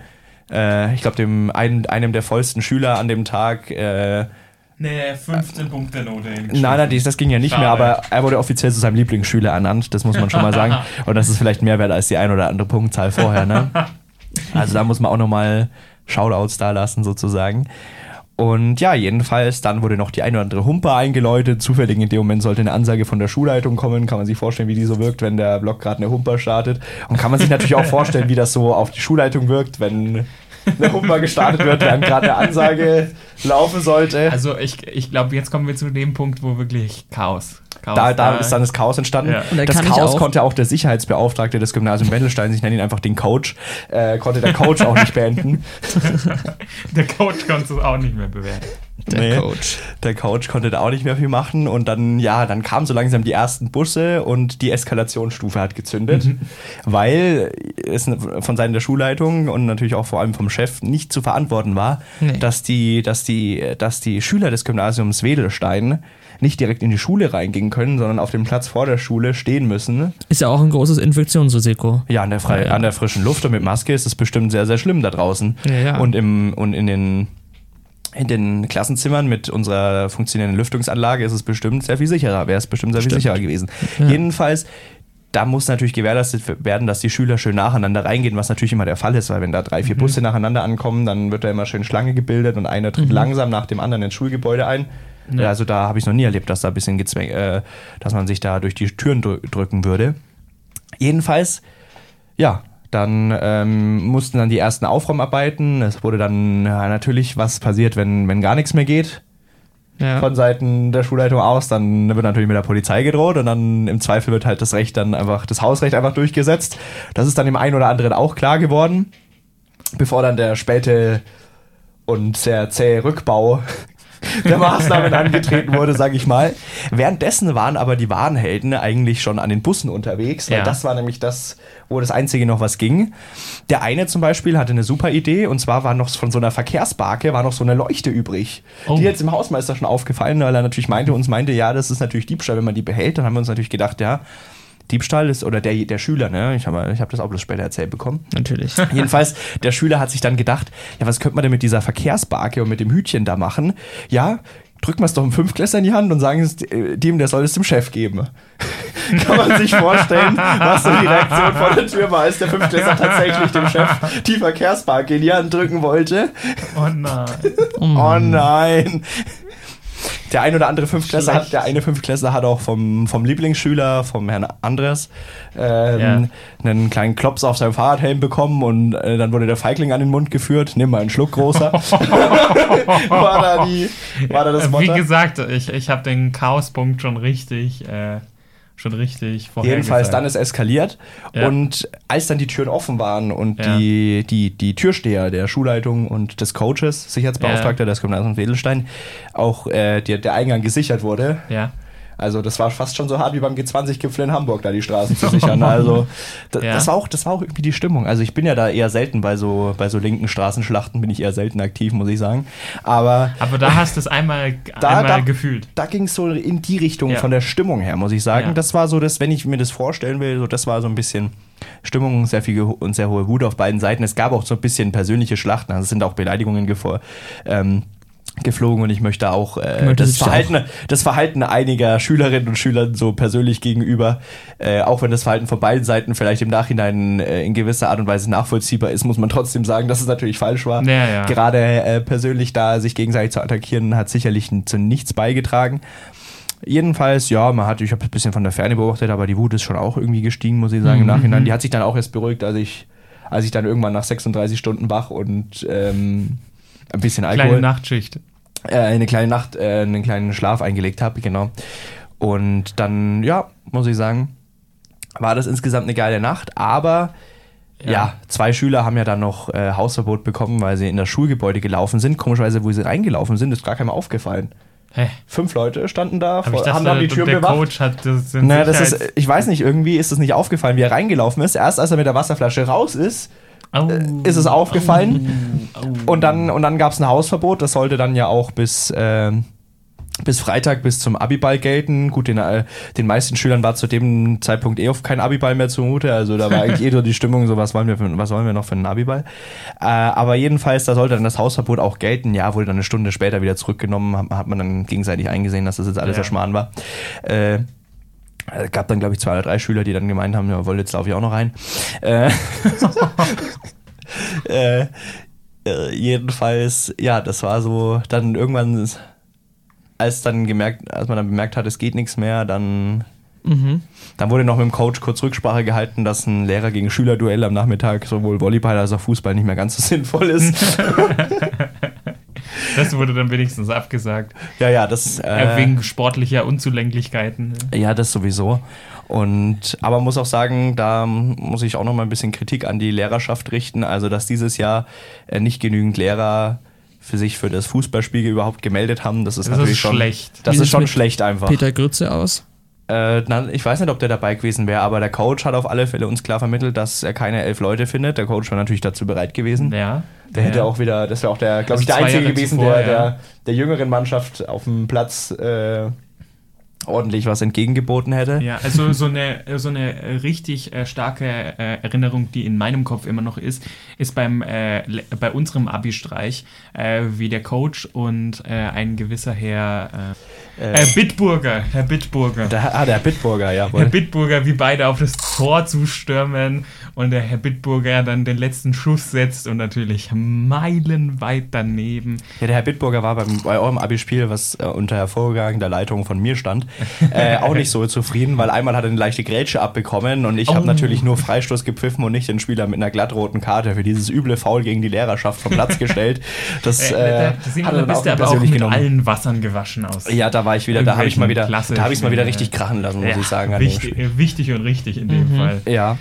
äh, ich glaube, dem einen, einem der vollsten Schüler an dem Tag äh, Nee, 15 Punkte Note. Nein, nein, das, das ging ja nicht Schade. mehr, aber er wurde offiziell zu seinem Lieblingsschüler ernannt, das muss man schon mal sagen. (laughs) Und das ist vielleicht mehr wert als die ein oder andere Punktzahl vorher, ne? (laughs) Also da muss man auch nochmal Shoutouts da lassen, sozusagen. Und ja, jedenfalls, dann wurde noch die ein oder andere Humper eingeläutet. Zufällig in dem Moment sollte eine Ansage von der Schulleitung kommen. Kann man sich vorstellen, wie die so wirkt, wenn der Block gerade eine Humper startet. Und kann man sich natürlich auch (laughs) vorstellen, wie das so auf die Schulleitung wirkt, wenn (laughs) eine Humper gestartet wird, während gerade eine Ansage laufen sollte. Also ich, ich glaube, jetzt kommen wir zu dem Punkt, wo wirklich Chaos. Chaos Da, da ist dann das Chaos entstanden. Ja. Und da das Chaos auch- konnte auch der Sicherheitsbeauftragte des Gymnasiums Wendelstein, ich nenne ihn einfach den Coach, äh, konnte der Coach auch nicht beenden. (laughs) Der Coach konnte es auch nicht mehr bewerten. Der Nee. Coach. Der Coach konnte da auch nicht mehr viel machen und dann, ja, dann kamen so langsam die ersten Busse und die Eskalationsstufe hat gezündet, Mhm. weil es von Seiten der Schulleitung und natürlich auch vor allem vom Chef nicht zu verantworten war, Nee. dass, die, dass, die, dass die Schüler des Gymnasiums Wedelstein nicht direkt in die Schule reingehen können, sondern auf dem Platz vor der Schule stehen müssen. Ist ja auch ein großes Infektionsrisiko. Ja, an der, frei, Ja, ja. an der frischen Luft und mit Maske ist es bestimmt sehr, sehr schlimm da draußen. Ja, ja. Und, im, und in, den, in den Klassenzimmern mit unserer funktionierenden Lüftungsanlage ist es bestimmt sehr viel sicherer, wäre es bestimmt sehr viel Stimmt. sicherer gewesen. Ja. Jedenfalls, da muss natürlich gewährleistet werden, dass die Schüler schön nacheinander reingehen, was natürlich immer der Fall ist, weil wenn da drei, vier Mhm. Busse nacheinander ankommen, dann wird da immer schön Schlange gebildet und einer Mhm. tritt langsam nach dem anderen ins Schulgebäude ein. Also da habe ich noch nie erlebt, dass da ein bisschen gezwängt, äh, dass man sich da durch die Türen drü drücken würde. Jedenfalls, ja, dann ähm, mussten dann die ersten Aufräumarbeiten. Es wurde dann ja, natürlich was passiert, wenn, wenn gar nichts mehr geht Ja. von Seiten der Schulleitung aus. Dann wird natürlich mit der Polizei gedroht und dann im Zweifel wird halt das Recht dann einfach, das Hausrecht einfach durchgesetzt. Das ist dann dem einen oder anderen auch klar geworden, bevor dann der späte und sehr zähe Rückbau (laughs) der Maßnahmen angetreten wurde, sage ich mal. Währenddessen waren aber die Warnhelden eigentlich schon an den Bussen unterwegs, weil Ja. das war nämlich das, wo das Einzige noch was ging. Der eine zum Beispiel hatte eine super Idee und zwar war noch von so einer Verkehrsbarke war noch so eine Leuchte übrig. Oh. Die jetzt dem Hausmeister schon aufgefallen, weil er natürlich meinte, uns meinte, ja, das ist natürlich Diebstahl, wenn man die behält. Dann haben wir uns natürlich gedacht, ja, Diebstahl ist, oder der, der Schüler, ne? Ich habe ich hab das auch bloß später erzählt bekommen. Natürlich. (laughs) Jedenfalls, der Schüler hat sich dann gedacht, ja, was könnte man denn mit dieser Verkehrsbarke und mit dem Hütchen da machen? Ja, drücken wir es doch einem Fünfklässler in die Hand und sagen es äh, dem, der soll es dem Chef geben. (laughs) Kann man sich vorstellen, was so die Reaktion vor der Tür war, als der Fünfklässler tatsächlich dem Chef die Verkehrsbarke in die Hand drücken wollte. Oh nein. Oh nein. Der ein oder andere Fünftklässler hat, der eine Fünftklässler hat auch vom, vom Lieblingsschüler, vom Herrn Andres, ähm, Ja. einen kleinen Klops auf seinem Fahrradhelm bekommen und äh, dann wurde der Feigling an den Mund geführt. Nimm mal einen Schluck, großer. (laughs) war, da die, war da das Äh, Wie Motto? gesagt, ich, ich habe den Chaospunkt schon richtig, äh, schon richtig Jedenfalls dann ist eskaliert Ja. und als dann die Türen offen waren und Ja. die, die, die Türsteher der Schulleitung und des Coaches, Sicherheitsbeauftragter des Gymnasiums Wedelstein, auch äh, der, der Eingang gesichert wurde, Ja. Also das war fast schon so hart wie beim G20-Gipfel in Hamburg, da die Straßen zu (laughs) sichern. Also da, Ja. das, war auch, das war auch irgendwie die Stimmung. Also ich bin ja da eher selten bei so, bei so linken Straßenschlachten, bin ich eher selten aktiv, muss ich sagen. Aber Aber da hast du es einmal, (laughs) Da- einmal da- gefühlt. da ging es so in die Richtung Ja. von der Stimmung her, muss ich sagen. Ja. Das war so das, wenn ich mir das vorstellen will, so das war so ein bisschen Stimmung, sehr viel und sehr hohe Wut auf beiden Seiten. Es gab auch so ein bisschen persönliche Schlachten, also es sind auch Beleidigungen ähm, geflogen und ich möchte auch äh, das, Verhalten, das Verhalten einiger Schülerinnen und Schülern so persönlich gegenüber, äh, auch wenn das Verhalten von beiden Seiten vielleicht im Nachhinein äh, in gewisser Art und Weise nachvollziehbar ist, muss man trotzdem sagen, dass es natürlich falsch war. Ja, ja. Gerade äh, persönlich da sich gegenseitig zu attackieren, hat sicherlich zu nichts beigetragen. Jedenfalls, ja, man hat, ich habe ein bisschen von der Ferne beobachtet, aber die Wut ist schon auch irgendwie gestiegen, muss ich sagen, im Nachhinein. Die hat sich dann auch erst beruhigt, als ich, als ich dann irgendwann nach 36 Stunden wach und ähm, ein bisschen Alkohol Kleine Nachtschicht. äh, eine kleine Nacht, äh, einen kleinen Schlaf eingelegt habe, genau. Und dann, ja, muss ich sagen, war das insgesamt eine geile Nacht, aber ja, Ja. zwei Schüler haben ja dann noch äh, Hausverbot bekommen, weil sie in das Schulgebäude gelaufen sind. Komischerweise, wo sie reingelaufen sind, ist gar keinem aufgefallen. Hä? Fünf Leute standen da, ich vor- haben, haben die Tür der bewacht. Coach hat das Naja, das ist, ich weiß nicht, irgendwie ist es nicht aufgefallen, wie er reingelaufen ist. Erst als er mit der Wasserflasche raus ist, Au. ist es aufgefallen. Und dann, und dann gab es ein Hausverbot. Das sollte dann ja auch bis, ähm, bis Freitag, bis zum Abiball gelten. Gut, den, äh, den meisten Schülern war zu dem Zeitpunkt eh auf kein Abiball mehr zumute. Also da war eigentlich (laughs) eh so die Stimmung, so was wollen wir, für, was wollen wir noch für einen Abiball. Äh, aber jedenfalls, da sollte dann das Hausverbot auch gelten. Ja, wurde dann eine Stunde später wieder zurückgenommen. Hat, hat man dann gegenseitig eingesehen, dass das jetzt alles Ja. ja. Schmarrn war. Äh, es gab dann, glaube ich, zwei oder drei Schüler, die dann gemeint haben, ja, wohl, jetzt laufe ich auch noch rein. Äh, (laughs) äh, äh, jedenfalls, ja, das war so, dann irgendwann, als dann gemerkt, als man dann bemerkt hat, es geht nichts mehr, dann, dann wurde noch mit dem Coach kurz Rücksprache gehalten, dass ein Lehrer gegen Schülerduell am Nachmittag sowohl Volleyball als auch Fußball nicht mehr ganz so (laughs) sinnvoll ist. (laughs) Das wurde dann wenigstens abgesagt. ja, ja, das, Äh, äh, wegen sportlicher Unzulänglichkeiten. Ja, das sowieso. Und aber muss auch sagen, da muss ich auch noch mal ein bisschen Kritik an die Lehrerschaft richten. Also, dass dieses Jahr äh, nicht genügend Lehrer für sich für das Fußballspiel überhaupt gemeldet haben, das ist Das natürlich ist schon schlecht. Das Wie ist schon schlecht einfach. Peter Grütze aus. Äh, ich weiß nicht, ob der dabei gewesen wäre, aber der Coach hat auf alle Fälle uns klar vermittelt, dass er keine elf Leute findet. Der Coach war natürlich dazu bereit gewesen. Ja. Der hätte ja. auch wieder, das wäre auch der, glaube Also ich, der Einzige Jahre gewesen, zuvor, der, ja. der der jüngeren Mannschaft auf dem Platz äh, ordentlich was entgegengeboten hätte. Ja, also so eine, so eine richtig äh, starke äh, Erinnerung, die in meinem Kopf immer noch ist, ist beim äh, bei unserem Abi-Streich, äh, wie der Coach und äh, ein gewisser Herr äh, äh, Bitburger, Herr Bitburger. Der, ah, der Bitburger, jawohl. Herr Bitburger, wie beide auf das Tor zustürmen und der Herr Bitburger dann den letzten Schuss setzt und natürlich meilenweit daneben. Ja, der Herr Bitburger war beim, bei eurem Abi-Spiel, was unter hervorragender Leitung von mir stand, äh, auch nicht so zufrieden, weil einmal hat er eine leichte Grätsche abbekommen und ich habe Oh. natürlich nur Freistoß gepfiffen und nicht den Spieler mit einer glattroten Karte für dieses üble Foul gegen die Lehrerschaft vom Platz gestellt. (laughs) Das Äh, äh, da, Simon, hat er dann bist auch du aber auch mit genommen. allen Wassern gewaschen aus. Ja, da war ich wieder, da habe ich mal wieder, Irgendwelchen da habe ich mal wieder richtig krachen lassen, muss Ja, ich sagen. Wichtig, äh, wichtig und richtig in dem Fall. Ja,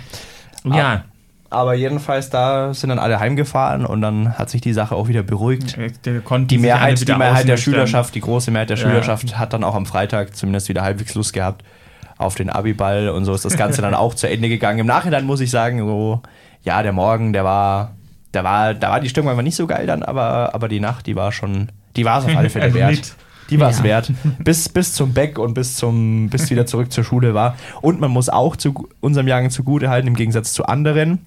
Ja, aber jedenfalls da sind dann alle heimgefahren und dann hat sich die Sache auch wieder beruhigt. Die Mehrheit, die Mehrheit der. Schülerschaft, die große Mehrheit der Ja. Schülerschaft hat dann auch am Freitag zumindest wieder halbwegs Lust gehabt auf den Abiball und so ist das Ganze dann (laughs) auch zu Ende gegangen. Im Nachhinein muss ich sagen, so, ja, der Morgen, der war, der war, da war die Stimmung einfach nicht so geil dann, aber, aber die Nacht, die war schon, die war es auf alle Fälle Ein (laughs) wert. Die war es Ja. wert. Bis, bis zum Beck und bis zum, bis wieder zurück zur Schule war. Und man muss auch zu unserem Jahrgang zugute halten, im Gegensatz zu anderen.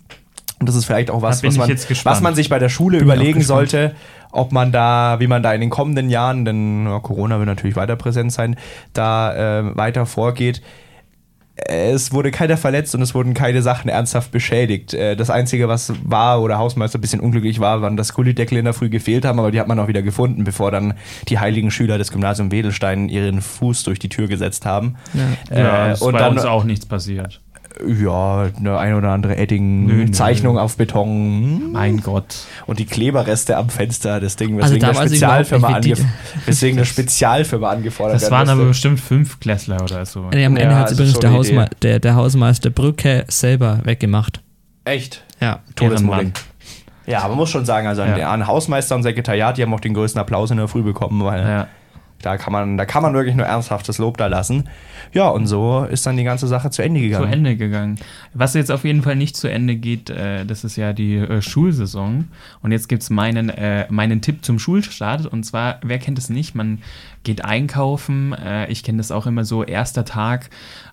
Und das ist vielleicht auch was, was man, was man sich bei der Schule Bin überlegen sollte, ob man da, wie man da in den kommenden Jahren, denn ja, Corona wird natürlich weiter präsent sein, da äh, weiter vorgeht. Es wurde keiner verletzt und es wurden keine Sachen ernsthaft beschädigt. Äh, Das Einzige, was war oder Hausmeister ein bisschen unglücklich war, waren, dass Gullideckel in der Früh gefehlt haben, aber die hat man auch wieder gefunden, bevor dann die heiligen Schüler des Gymnasium Wedelstein ihren Fuß durch die Tür gesetzt haben. Ja. Ja, Äh, ist und bei dann, uns auch nichts passiert. Ja, eine ein oder andere. Edding-Zeichnung auf Beton. Mein Gott. Und die Kleberreste am Fenster, das Ding, Also weswegen da eine Spezialfirma, angef weswegen eine Spezialfirma angefordert Das waren aber bestimmt fünf Klässler oder so. Nee, am Ende Ja, hat also übrigens der, Idee. der, der Hausmeister Brücke selber weggemacht. Echt? Ja. Todesmobbing. Ja, aber man muss schon sagen, also an, Ja. an Hausmeister und Sekretariat, die haben auch den größten Applaus in der Früh bekommen, weil Ja. Da kann man, da kann man wirklich nur ernsthaftes Lob da lassen. Ja, und so ist dann die ganze Sache zu Ende gegangen. zu Ende gegangen. Was jetzt auf jeden Fall nicht zu Ende geht, äh, das ist ja die äh, Schulsaison. Und jetzt gibt es meinen, äh, meinen Tipp zum Schulstart. Und zwar, wer kennt es nicht? Man geht einkaufen. Äh, ich kenne das auch immer so, erster Tag,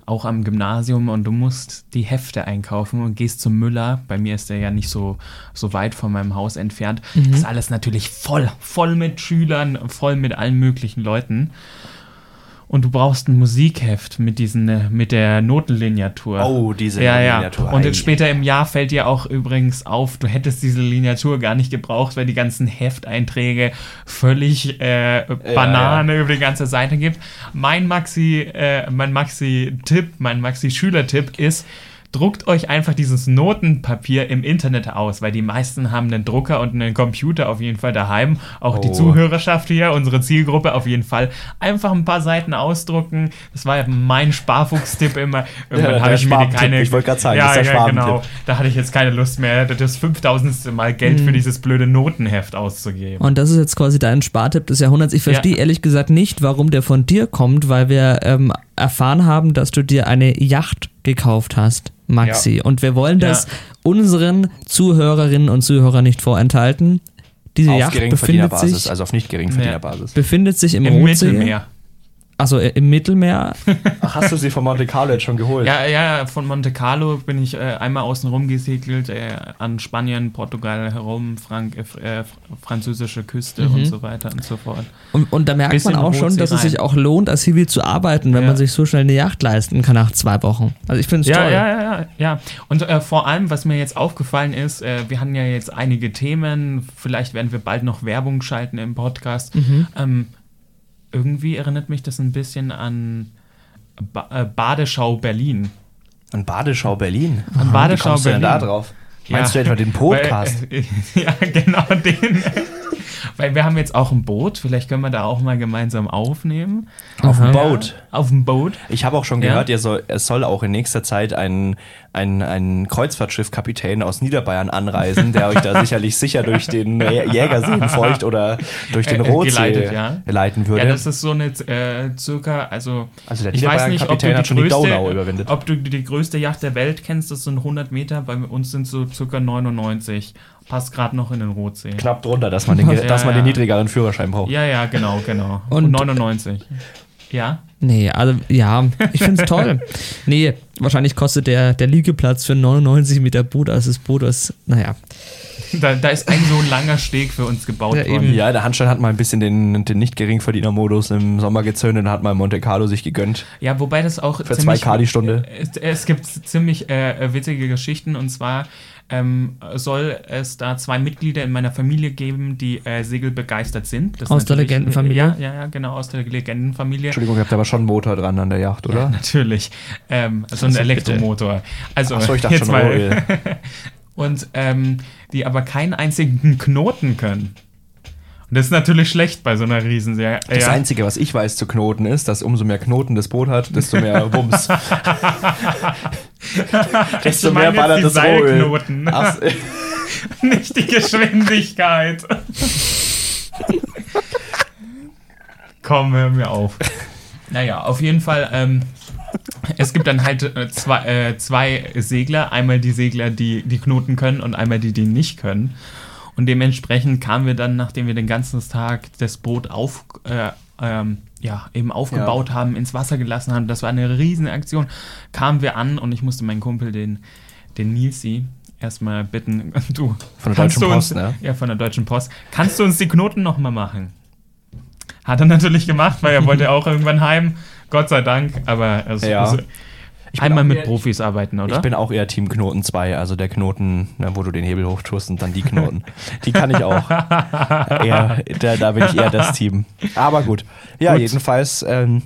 auch am Gymnasium. Und du musst die Hefte einkaufen und gehst zum Müller. Bei mir ist der ja nicht so, so weit von meinem Haus entfernt. Ist alles natürlich voll, voll mit Schülern, voll mit allen möglichen Leuten. Und du brauchst ein Musikheft mit diesen, äh, mit der Notenlineatur. Oh, diese ja, ja. Lineatur. Und später im Jahr fällt dir auch übrigens auf, du hättest diese Lineatur gar nicht gebraucht, weil die ganzen Hefteinträge völlig äh, Banane über die ganze Seite gibt. Mein Maxi, äh, mein Maxi-Tipp, mein Maxi-Schüler-Tipp ist, druckt euch einfach dieses Notenpapier im Internet aus, weil die meisten haben einen Drucker und einen Computer auf jeden Fall daheim. Auch die Oh. Zuhörerschaft hier, unsere Zielgruppe auf jeden Fall. Einfach ein paar Seiten ausdrucken. Das war ja mein Sparfuchs-Tipp immer. Irgendwann der habe ich mir die keine. ich wollte gerade sagen, ja, das ist der ja, Spartipp. genau. Da hatte ich jetzt keine Lust mehr, das 5000. Mal Geld Mhm. für dieses blöde Notenheft auszugeben. Und das ist jetzt quasi dein Spartipp des Jahrhunderts. Ich verstehe Ja. ehrlich gesagt nicht, warum der von dir kommt, weil wir ähm, erfahren haben, dass du dir eine Yacht gekauft hast, Maxi. Und wir wollen das Ja. unseren Zuhörerinnen und Zuhörern nicht vorenthalten. Diese auf Yacht befindet sich, also auf nicht geringverdienerbasis. befindet sich im, Im. Mittelmeer. Also äh, im Mittelmeer. (laughs) Ach, hast du sie von Monte Carlo jetzt schon geholt? Ja, ja, von Monte Carlo bin ich äh, einmal außen rum gesegelt, äh, an Spanien, Portugal herum, Frank, äh, fr- äh, fr- französische Küste Mhm. und so weiter und so fort. Und, und da merkt Bisschen man auch schon, dass es sich auch lohnt, als Hiwi zu arbeiten, wenn Ja. man sich so schnell eine Yacht leisten kann nach zwei Wochen. Also ich finde es Ja, toll. ja, ja, ja, ja. Und äh, vor allem, was mir jetzt aufgefallen ist, äh, wir hatten ja jetzt einige Themen, vielleicht werden wir bald noch Werbung schalten im Podcast. Mhm. Ähm, irgendwie erinnert mich das ein bisschen an ba äh, Badeschau Berlin. An Badeschau Berlin. An Wie Badeschau kommst du denn Berlin. da drauf? Meinst Ja. du etwa den (laughs) Podcast? Weil, (laughs) äh, ja, genau den. Weil wir haben jetzt auch ein Boot, vielleicht können wir da auch mal gemeinsam aufnehmen. auf dem. Boot. Auf dem Boot. Ich habe auch schon Ja. gehört, ihr soll, es soll auch in nächster Zeit ein, ein, ein Kreuzfahrtschiffkapitän aus Niederbayern anreisen, der euch da (laughs) sicherlich sicher durch den Jä- Jägersee feucht oder durch den Äh, äh, Rotsee geleitet, ja. leiten würde. Ja, das ist so eine äh, circa, also, Also der ich weiß nicht, ob du, die hat schon die größte, Donau überwindet. ob du die größte Yacht der Welt kennst, das sind 100 Meter, bei uns sind so circa 99. Passt gerade noch in den Rotsee. Knapp drunter, (laughs) dass man den, Ja, dass man ja. den niedrigeren Führerschein braucht. Ja, ja, genau, genau. (laughs) Und- Und 99. Ja? Nee, also ja, ich finde es toll. (laughs) Nee, wahrscheinlich kostet der, der Liegeplatz für 99 Meter Boot als das Boot, das, naja. Da, da ist ein so ein langer Steg für uns gebaut Ja, worden. eben. Ja, der Handstein hat mal ein bisschen den, den nicht geringverdiener-Modus im Sommer gezündet und hat mal Monte Carlo sich gegönnt. Ja, wobei das auch Für 2K die Stunde. Es, es gibt ziemlich äh, witzige Geschichten und zwar ähm, soll es da zwei Mitglieder in meiner Familie geben, die äh, segelbegeistert sind. Das Aus der natürlich- Legendenfamilie? Ja, ja, ja, genau, aus der Legendenfamilie. Entschuldigung, ihr habt aber schon einen Motor dran an der Yacht, oder? Natürlich. Ähm, so ein Also. Elektromotor. Also, Achso, ich dachte jetzt schon mal. (laughs) Und ähm, die aber keinen einzigen Knoten können. Und das ist natürlich schlecht bei so einer Riesenserie. Das ja. Einzige, was ich weiß zu Knoten ist, dass umso mehr Knoten das Boot hat, desto mehr (laughs) Wumms. (laughs) desto mehr ballert das. Seilknoten. (laughs) Nicht die Geschwindigkeit. Komm, hör mir auf. Naja, auf jeden Fall, ähm, es gibt dann halt äh, zwei, äh, zwei Segler. Einmal die Segler, die die Knoten können und einmal die, die nicht können. Und dementsprechend kamen wir dann, nachdem wir den ganzen Tag das Boot auf, äh, ähm, ja, eben aufgebaut haben, ins Wasser gelassen haben, das war eine riesen Aktion, kamen wir an und ich musste meinen Kumpel, den, den Nilsi, erstmal bitten, (laughs) du. Von der Deutschen du uns, Post, ne? Ja, von der Deutschen Post. Kannst du uns die Knoten nochmal machen? Hat er natürlich gemacht, weil er wollte (laughs) auch irgendwann heim. Gott sei Dank, aber es Ja. muss Ich bin einmal mit eher- Profis arbeiten, oder? Ich bin auch eher Team Knoten 2, also der Knoten, na, wo du den Hebel hochtust und dann die Knoten. Die kann ich auch. (laughs) eher, da, da bin ich eher das Team. Aber gut. Ja, Gut. jedenfalls ähm,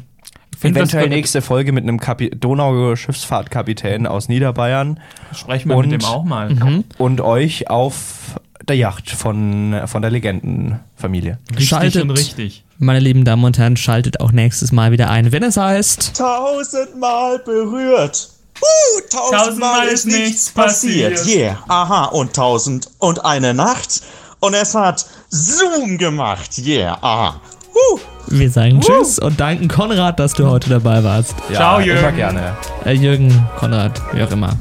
eventuell nächste Folge mit einem Kapi Donau-Schiffsfahrtkapitän aus Niederbayern Sprechen wir mit und- dem auch mal. und euch auf der Yacht von, von der Legendenfamilie. Richtig Schaltet. und richtig. Meine lieben Damen und Herren, schaltet auch nächstes Mal wieder ein, wenn es heißt. tausendmal berührt. Uh, tausendmal Tausendmal ist nichts passiert. passiert. Yeah. Aha, und tausend und eine Nacht. Und es hat Zoom gemacht. Yeah, aha. Uh. Wir sagen Tschüss und danken Konrad, dass du heute dabei warst. Ja, Ciao, Immer Jürgen. gerne. Äh, Jürgen, Konrad, wie auch immer.